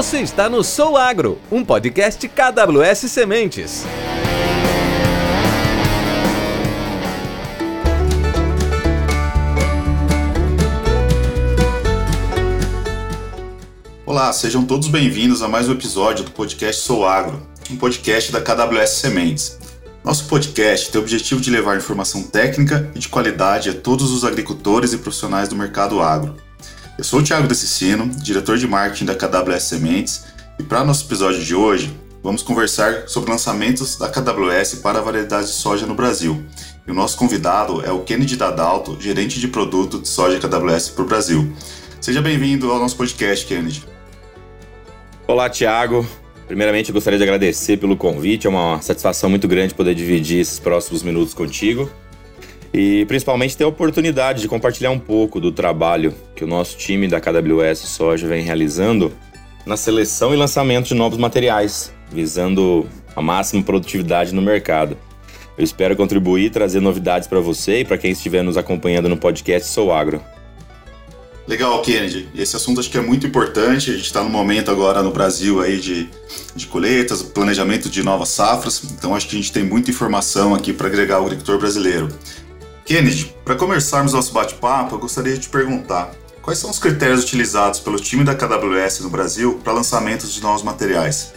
Você está no Sou Agro, um podcast KWS Sementes. Olá, sejam todos bem-vindos a mais um episódio do podcast Sou Agro, um podcast da KWS Sementes. Nosso podcast tem o objetivo de levar informação técnica e de qualidade a todos os agricultores e profissionais do mercado agro. Eu sou o Thiago Decicino, diretor de marketing da KWS Sementes, e para nosso episódio de hoje, vamos conversar sobre lançamentos da KWS para a variedade de soja no Brasil. E o nosso convidado é o Kennedy Dadalto, gerente de produto de soja KWS para o Brasil. Seja bem-vindo ao nosso podcast, Kennedy. Olá, Thiago. Primeiramente, eu gostaria de agradecer pelo convite. É uma satisfação muito grande poder dividir esses próximos minutos contigo. E principalmente ter a oportunidade de compartilhar um pouco do trabalho que o nosso time da KWS Soja vem realizando na seleção e lançamento de novos materiais, visando a máxima produtividade no mercado. Eu espero contribuir e trazer novidades para você e para quem estiver nos acompanhando no podcast Sou Agro. Legal, Kennedy. Esse assunto acho que é muito importante. A gente está no momento agora no Brasil aí de, de colheitas, planejamento de novas safras. Então acho que a gente tem muita informação aqui para agregar ao agricultor brasileiro. Kennedy, para começarmos nosso bate-papo, eu gostaria de te perguntar quais são os critérios utilizados pelo time da KWS no Brasil para lançamentos de novos materiais?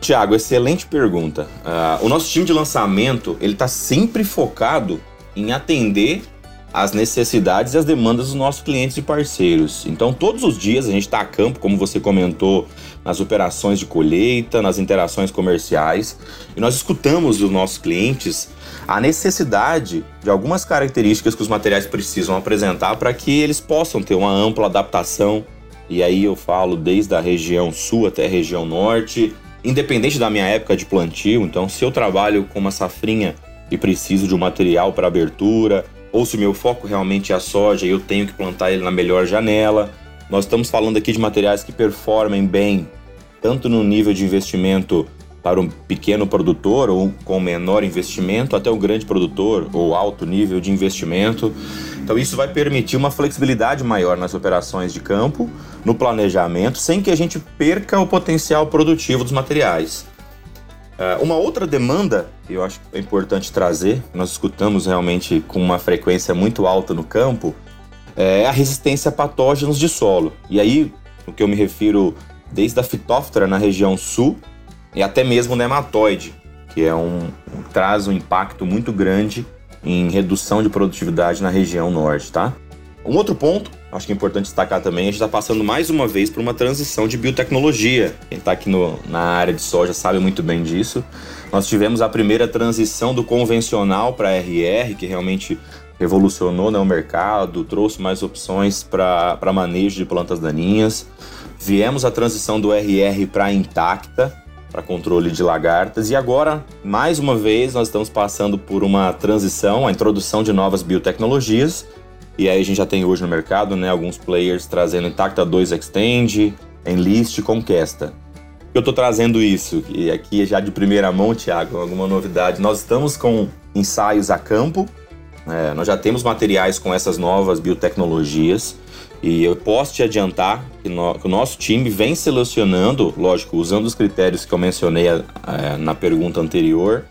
Tiago, excelente pergunta. Uh, o nosso time de lançamento ele está sempre focado em atender as necessidades e as demandas dos nossos clientes e parceiros. Então, todos os dias a gente está a campo, como você comentou, nas operações de colheita, nas interações comerciais, e nós escutamos dos nossos clientes a necessidade de algumas características que os materiais precisam apresentar para que eles possam ter uma ampla adaptação. E aí eu falo desde a região sul até a região norte, independente da minha época de plantio. Então, se eu trabalho com uma safrinha e preciso de um material para abertura, ou se o meu foco realmente é a soja e eu tenho que plantar ele na melhor janela. Nós estamos falando aqui de materiais que performem bem, tanto no nível de investimento para um pequeno produtor ou com menor investimento, até o grande produtor ou alto nível de investimento. Então, isso vai permitir uma flexibilidade maior nas operações de campo, no planejamento, sem que a gente perca o potencial produtivo dos materiais. Uh, uma outra demanda que eu acho é importante trazer, nós escutamos realmente com uma frequência muito alta no campo, é a resistência a patógenos de solo. E aí, o que eu me refiro desde a fitóftora na região sul e até mesmo nematóide, que é um, um traz um impacto muito grande em redução de produtividade na região norte, tá? Um outro ponto, acho que é importante destacar também, a gente está passando mais uma vez por uma transição de biotecnologia. Quem está aqui no, na área de soja sabe muito bem disso. Nós tivemos a primeira transição do convencional para RR, que realmente revolucionou né, o mercado, trouxe mais opções para manejo de plantas daninhas. Viemos a transição do RR para intacta, para controle de lagartas. E agora, mais uma vez, nós estamos passando por uma transição, a introdução de novas biotecnologias e aí a gente já tem hoje no mercado, né, alguns players trazendo Intacta 2 Extend, Enlist, Conquesta. Eu estou trazendo isso, e aqui já de primeira mão, Thiago, alguma novidade. Nós estamos com ensaios a campo, é, nós já temos materiais com essas novas biotecnologias, e eu posso te adiantar que, no, que, o nosso time vem selecionando, lógico, usando os critérios que eu mencionei é, na pergunta anterior,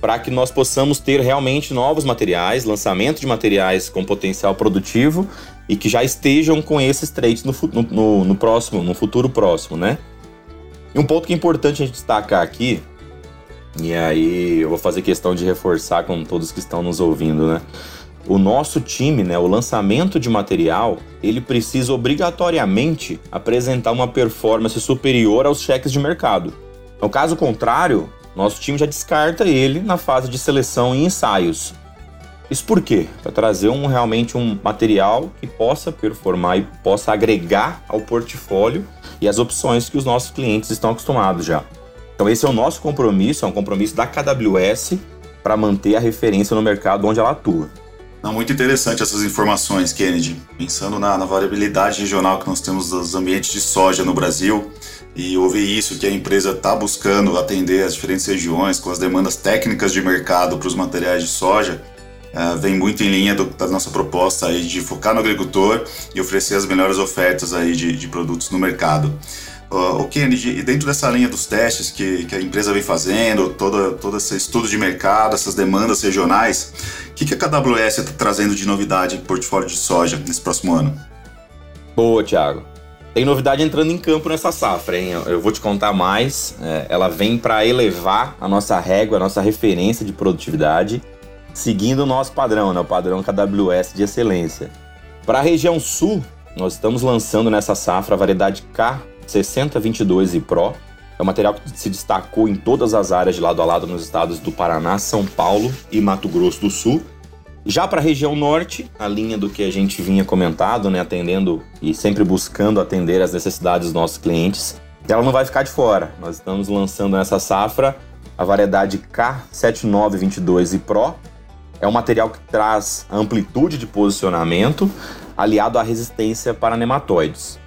para que nós possamos ter realmente novos materiais, lançamento de materiais com potencial produtivo e que já estejam com esses traits no, no, no próximo, no futuro próximo, né? E um ponto que é importante a gente destacar aqui, e aí eu vou fazer questão de reforçar com todos que estão nos ouvindo, né? O nosso time, né, o lançamento de material, ele precisa obrigatoriamente apresentar uma performance superior aos cheques de mercado. No caso contrário, nosso time já descarta ele na fase de seleção e ensaios. Isso por quê? Para trazer um, realmente um material que possa performar e possa agregar ao portfólio e as opções que os nossos clientes estão acostumados já. Então esse é o nosso compromisso, é um compromisso da KWS para manter a referência no mercado onde ela atua. Não, muito interessante essas informações, Kennedy. Pensando na, na variabilidade regional que nós temos dos ambientes de soja no Brasil, e ouvir isso, que a empresa está buscando atender as diferentes regiões com as demandas técnicas de mercado para os materiais de soja, uh, vem muito em linha do, da nossa proposta aí de focar no agricultor e oferecer as melhores ofertas aí de, de produtos no mercado. O Kennedy, e dentro dessa linha dos testes que, que a empresa vem fazendo, toda, todo esse estudo de mercado, essas demandas regionais, o que, que a KWS está trazendo de novidade em portfólio de soja nesse próximo ano? Boa, Thiago. Tem novidade entrando em campo nessa safra, hein? Eu vou te contar mais. É, ela vem para elevar a nossa régua, a nossa referência de produtividade, seguindo o nosso padrão, né? o padrão KWS de excelência. Para a região sul, nós estamos lançando nessa safra a variedade K 6022 e Pro. É um material que se destacou em todas as áreas de lado a lado nos estados do Paraná, São Paulo e Mato Grosso do Sul. Já para a região norte, a linha do que a gente vinha comentado, né, atendendo e sempre buscando atender as necessidades dos nossos clientes, ela não vai ficar de fora. Nós estamos lançando nessa safra a variedade K7922 e Pro. É um material que traz amplitude de posicionamento aliado à resistência para nematóides.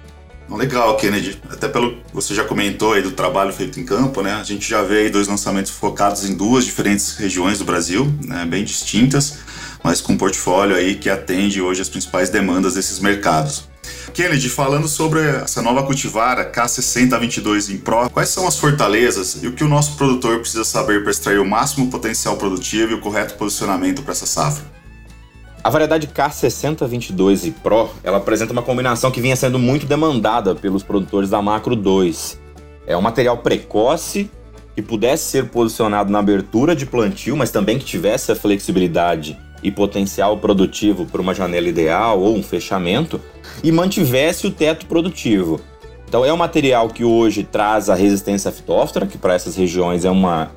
Legal, Kennedy. Até pelo que você já comentou aí do trabalho feito em campo, né? A gente já vê aí dois lançamentos focados em duas diferentes regiões do Brasil, né? bem distintas, mas com um portfólio aí que atende hoje as principais demandas desses mercados. Kennedy, falando sobre essa nova cultivar, K6022 em Pro, quais são as fortalezas e o que o nosso produtor precisa saber para extrair o máximo potencial produtivo e o correto posicionamento para essa safra? A variedade K6022 e Pro, ela apresenta uma combinação que vinha sendo muito demandada pelos produtores da Macro 2. É um material precoce que pudesse ser posicionado na abertura de plantio, mas também que tivesse a flexibilidade e potencial produtivo para uma janela ideal ou um fechamento e mantivesse o teto produtivo. Então é um material que hoje traz a resistência fitóftora, que para essas regiões é uma,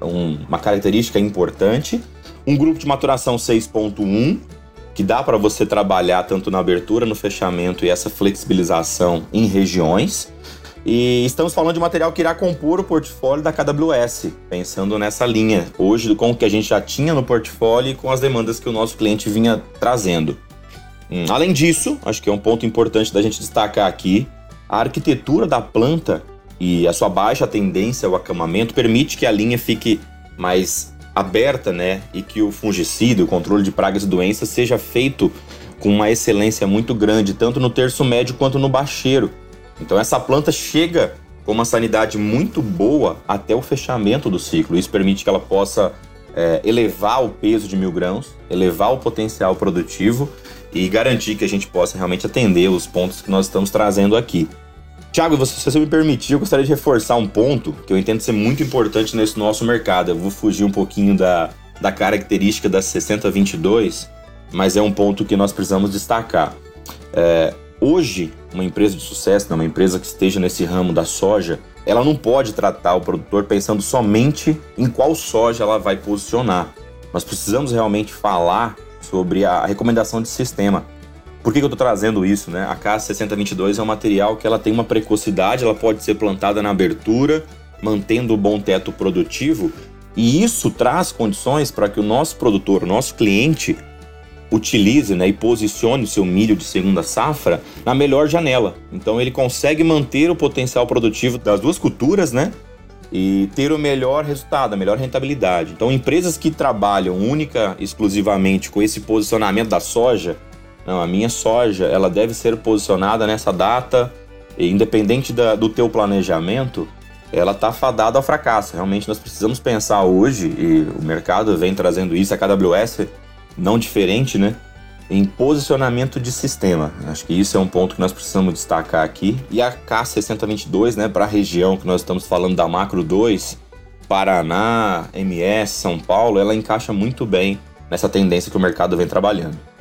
um, uma característica importante, um grupo de maturação 6.1, que dá para você trabalhar tanto na abertura, no fechamento e essa flexibilização em regiões. E estamos falando de material que irá compor o portfólio da KWS, pensando nessa linha, hoje com o que a gente já tinha no portfólio e com as demandas que o nosso cliente vinha trazendo. Hum, além disso, acho que é um ponto importante da gente destacar aqui, a arquitetura da planta e a sua baixa tendência ao acamamento permite que a linha fique mais aberta, né, e que o fungicida, o controle de pragas e doenças seja feito com uma excelência muito grande, tanto no terço médio quanto no bacheiro. Então essa planta chega com uma sanidade muito boa até o fechamento do ciclo. Isso permite que ela possa é, elevar o peso de mil grãos, elevar o potencial produtivo e garantir que a gente possa realmente atender os pontos que nós estamos trazendo aqui. Tiago, se você me permitir, eu gostaria de reforçar um ponto que eu entendo ser muito importante nesse nosso mercado. Eu vou fugir um pouquinho da, da característica da 6022, mas é um ponto que nós precisamos destacar. É, hoje, uma empresa de sucesso, né, uma empresa que esteja nesse ramo da soja, ela não pode tratar o produtor pensando somente em qual soja ela vai posicionar. Nós precisamos realmente falar sobre a recomendação de sistema. Por que, que eu estou trazendo isso? Né? A K6022 é um material que ela tem uma precocidade, ela pode ser plantada na abertura, mantendo o bom teto produtivo, e isso traz condições para que o nosso produtor, o nosso cliente, utilize né, e posicione o seu milho de segunda safra na melhor janela. Então ele consegue manter o potencial produtivo das duas culturas, né? E ter o melhor resultado, a melhor rentabilidade. Então, empresas que trabalham única, exclusivamente com esse posicionamento da soja, não, a minha soja, ela deve ser posicionada nessa data, independente da, do teu planejamento, ela está fadada ao fracasso. Realmente nós precisamos pensar hoje, e o mercado vem trazendo isso, a KWS não diferente, né? Em posicionamento de sistema. Acho que isso é um ponto que nós precisamos destacar aqui. E a K6022, né, para a região que nós estamos falando da Macro 2, Paraná, MS, São Paulo, ela encaixa muito bem nessa tendência que o mercado vem trabalhando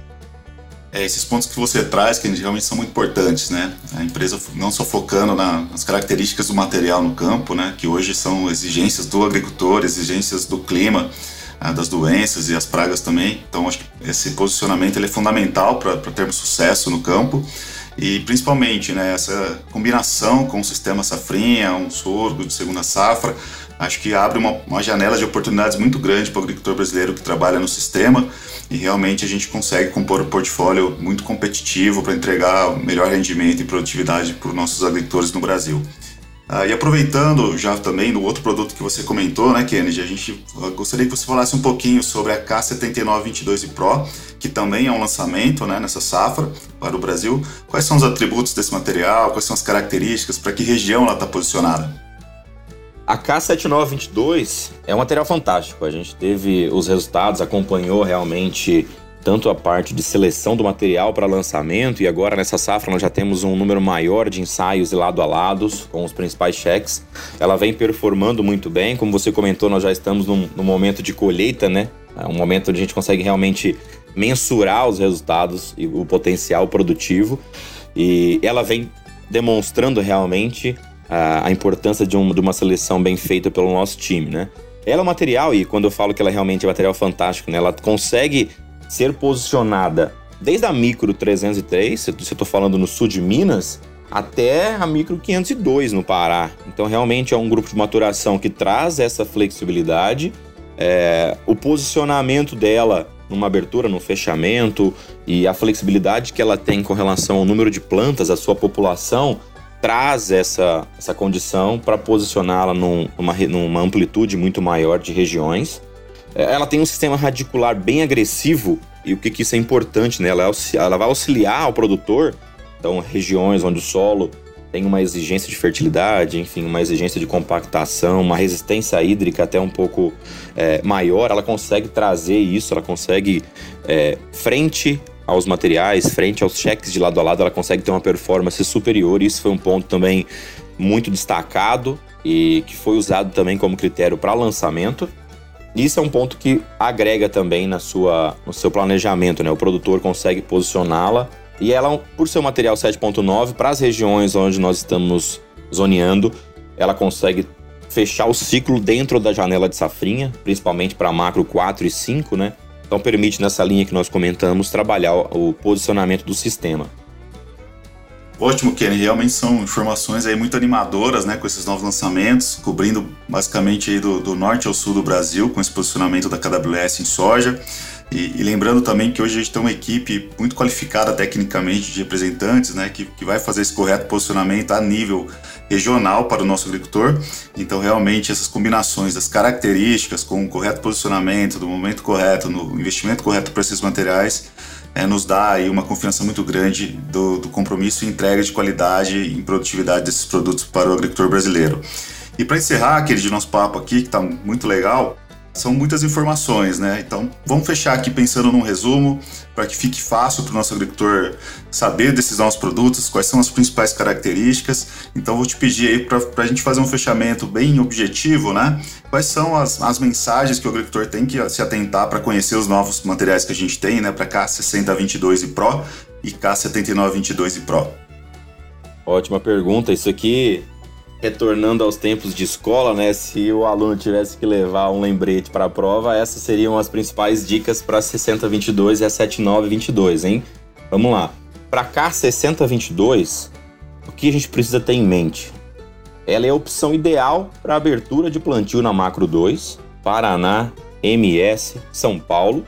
é, esses pontos que você traz, que realmente são muito importantes, né? A empresa não só focando na, nas características do material no campo, né? Que hoje são exigências do agricultor, exigências do clima, ah, das doenças e as pragas também. Então, acho que esse posicionamento ele é fundamental para termos sucesso no campo. E principalmente, né, essa combinação com o sistema safrinha, um sorgo de segunda safra, acho que abre uma, uma janela de oportunidades muito grande para o agricultor brasileiro que trabalha no sistema e realmente a gente consegue compor um portfólio muito competitivo para entregar melhor rendimento e produtividade para os nossos agricultores no Brasil. Ah, e aproveitando já também do outro produto que você comentou, né, Kennedy, a gente gostaria que você falasse um pouquinho sobre a K7922 Pro, que também é um lançamento né, nessa safra para o Brasil. Quais são os atributos desse material? Quais são as características? Para que região ela está posicionada? A K7922 é um material fantástico. A gente teve os resultados, acompanhou realmente tanto a parte de seleção do material para lançamento e agora nessa safra nós já temos um número maior de ensaios lado a lados com os principais cheques. Ela vem performando muito bem, como você comentou, nós já estamos num, num momento de colheita, né? É um momento onde a gente consegue realmente mensurar os resultados e o potencial produtivo e ela vem demonstrando realmente a, a importância de, um, de uma seleção bem feita pelo nosso time, né? Ela é um material, e quando eu falo que ela realmente é um material fantástico, né? Ela consegue ser posicionada desde a micro 303, se eu estou falando no sul de Minas, até a micro 502 no Pará. Então realmente é um grupo de maturação que traz essa flexibilidade. É, o posicionamento dela numa abertura, num fechamento e a flexibilidade que ela tem com relação ao número de plantas, a sua população, traz essa, essa condição para posicioná-la num, numa, numa amplitude muito maior de regiões. É, ela tem um sistema radicular bem agressivo e o que, que isso é importante, né? Ela, é ela vai auxiliar o produtor, então regiões onde o solo tem uma exigência de fertilidade, enfim, uma exigência de compactação, uma resistência hídrica até um pouco é, maior, ela consegue trazer isso, ela consegue, é, frente aos materiais, frente aos cheques de lado a lado, ela consegue ter uma performance superior. Isso foi um ponto também muito destacado e que foi usado também como critério para lançamento. Isso é um ponto que agrega também na sua, no seu planejamento, né? O produtor consegue posicioná-la e ela, por ser um material 7.9, para as regiões onde nós estamos zoneando, ela consegue fechar o ciclo dentro da janela de safrinha, principalmente para macro 4 e 5, né? Então permite nessa linha que nós comentamos trabalhar o posicionamento do sistema. Ótimo, Kenny. Realmente são informações aí muito animadoras, né, com esses novos lançamentos, cobrindo basicamente aí do, do norte ao sul do Brasil, com esse posicionamento da KWS em soja. E, e, lembrando também que hoje a gente tem uma equipe muito qualificada tecnicamente de representantes, né, que, que vai fazer esse correto posicionamento a nível regional para o nosso agricultor. Então, realmente, essas combinações das características com o correto posicionamento, do momento correto, no investimento correto para esses materiais, é, nos dá aí uma confiança muito grande do, do compromisso e entrega de qualidade e produtividade desses produtos para o agricultor brasileiro. E para encerrar aquele nosso papo aqui, que está muito legal, são muitas informações, né? Então, vamos fechar aqui pensando num resumo para que fique fácil para o nosso agricultor saber desses novos produtos, quais são as principais características. Então, vou te pedir aí para a gente fazer um fechamento bem objetivo, né? Quais são as, as mensagens que o agricultor tem que se atentar para conhecer os novos materiais que a gente tem, né? Para K6022 e Pro e K7922 e Pro. Ótima pergunta. Isso aqui retornando aos tempos de escola, né? Se o aluno tivesse que levar um lembrete para a prova, essas seriam as principais dicas para 6022 e a 7922, hein? Vamos lá. Para cá 6022, o que a gente precisa ter em mente? Ela é a opção ideal para abertura de plantio na Macro 2, Paraná, MS, São Paulo,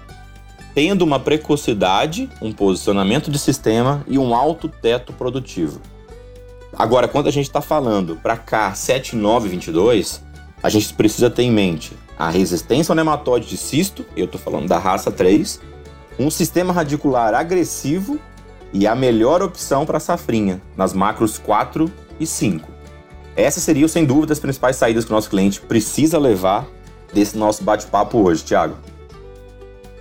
tendo uma precocidade, um posicionamento de sistema e um alto teto produtivo. Agora, quando a gente está falando para cá 7922, a gente precisa ter em mente a resistência ao nematóide de cisto, eu estou falando da raça 3, um sistema radicular agressivo e a melhor opção para safrinha, nas macros 4 e 5. Essas seriam, sem dúvida, as principais saídas que o nosso cliente precisa levar desse nosso bate-papo hoje, Thiago.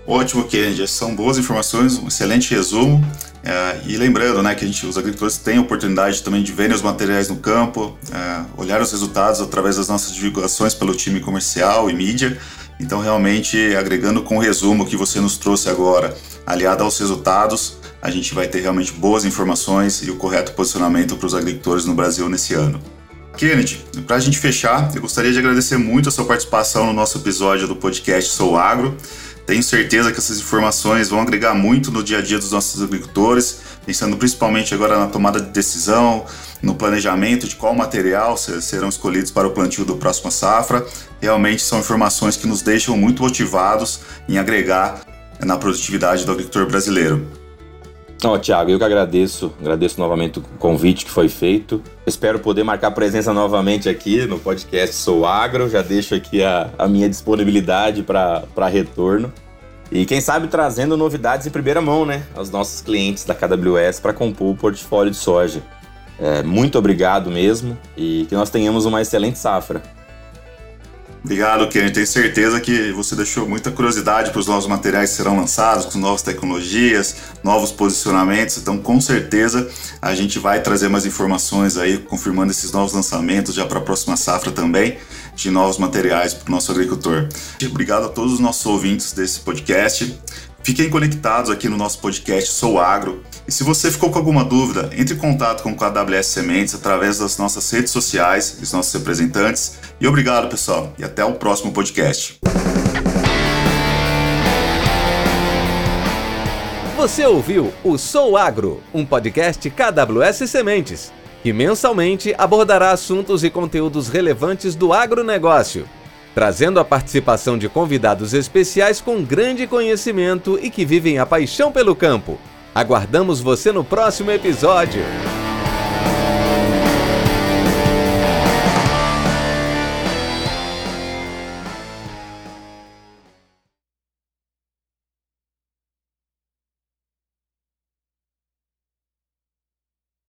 Ótimo, Kennedy. São boas informações, um excelente resumo. É, e lembrando né, que a gente, os agricultores têm a oportunidade também de verem os materiais no campo, é, olhar os resultados através das nossas divulgações pelo time comercial e mídia. Então, realmente, agregando com o resumo que você nos trouxe agora, aliado aos resultados, a gente vai ter realmente boas informações e o correto posicionamento para os agricultores no Brasil nesse ano. Kennedy, para a gente fechar, eu gostaria de agradecer muito a sua participação no nosso episódio do podcast Sou Agro. Tenho certeza que essas informações vão agregar muito no dia a dia dos nossos agricultores, pensando principalmente agora na tomada de decisão, no planejamento de qual material serão escolhidos para o plantio do próximo safra. Realmente são informações que nos deixam muito motivados em agregar na produtividade do agricultor brasileiro. Ó, oh, Tiago, eu que agradeço, agradeço novamente o convite que foi feito. Espero poder marcar presença novamente aqui no podcast Sou Agro. Já deixo aqui a, a minha disponibilidade para retorno. E quem sabe trazendo novidades em primeira mão, né, aos nossos clientes da KWS para compor o portfólio de soja. É, muito obrigado mesmo e que nós tenhamos uma excelente safra. Obrigado, Kenny. Tenho certeza que você deixou muita curiosidade para os novos materiais que serão lançados, com novas tecnologias, novos posicionamentos. Então, com certeza, a gente vai trazer mais informações aí, confirmando esses novos lançamentos já para a próxima safra também, de novos materiais para o nosso agricultor. Obrigado a todos os nossos ouvintes desse podcast. Fiquem conectados aqui no nosso podcast Sou Agro. E se você ficou com alguma dúvida, entre em contato com o AWS Sementes através das nossas redes sociais, dos nossos representantes. E obrigado, pessoal, e até o próximo podcast. Você ouviu o Sou Agro, um podcast KWS Sementes, que mensalmente abordará assuntos e conteúdos relevantes do agronegócio trazendo a participação de convidados especiais com grande conhecimento e que vivem a paixão pelo campo. Aguardamos você no próximo episódio!